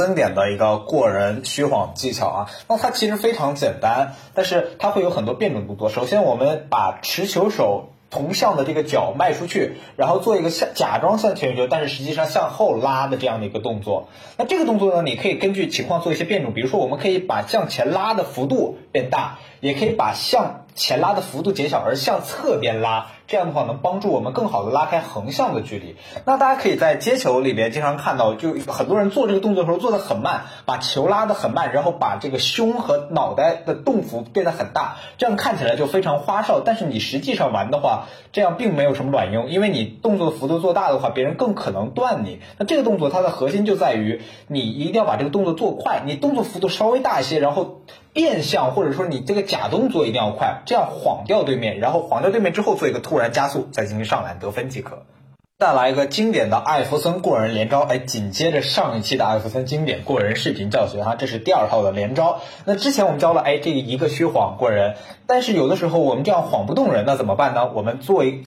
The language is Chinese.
增点的一个过人虚晃技巧啊，那它其实非常简单，但是它会有很多变种动作。首先，我们把持球手。同向的这个脚迈出去，然后做一个向假装向前球，但是实际上向后拉的这样的一个动作。那这个动作呢，你可以根据情况做一些变种，比如说我们可以把向前拉的幅度变大，也可以把向前拉的幅度减小，而向侧边拉，这样的话能帮助我们更好的拉开横向的距离。那大家可以在接球里边经常看到，就很多人做这个动作的时候做的很慢，把球拉的很慢，然后把这个胸和脑袋的动幅变得很大，这样看起来就非常花哨。但是你实际上玩的话，这样并没有什么卵用，因为你动作幅度做大的话，别人更可能断你。那这个动作它的核心就在于，你一定要把这个动作做快，你动作幅度稍微大一些，然后变相或者说你这个假动作一定要快，这样晃掉对面，然后晃掉对面之后做一个突然加速，再进行上篮得分即可。再来一个经典的艾弗森过人连招，哎，紧接着上一期的艾弗森经典过人视频教学哈，这是第二套的连招。那之前我们教了哎这个一个虚晃过人，但是有的时候我们这样晃不动人，那怎么办呢？我们做一。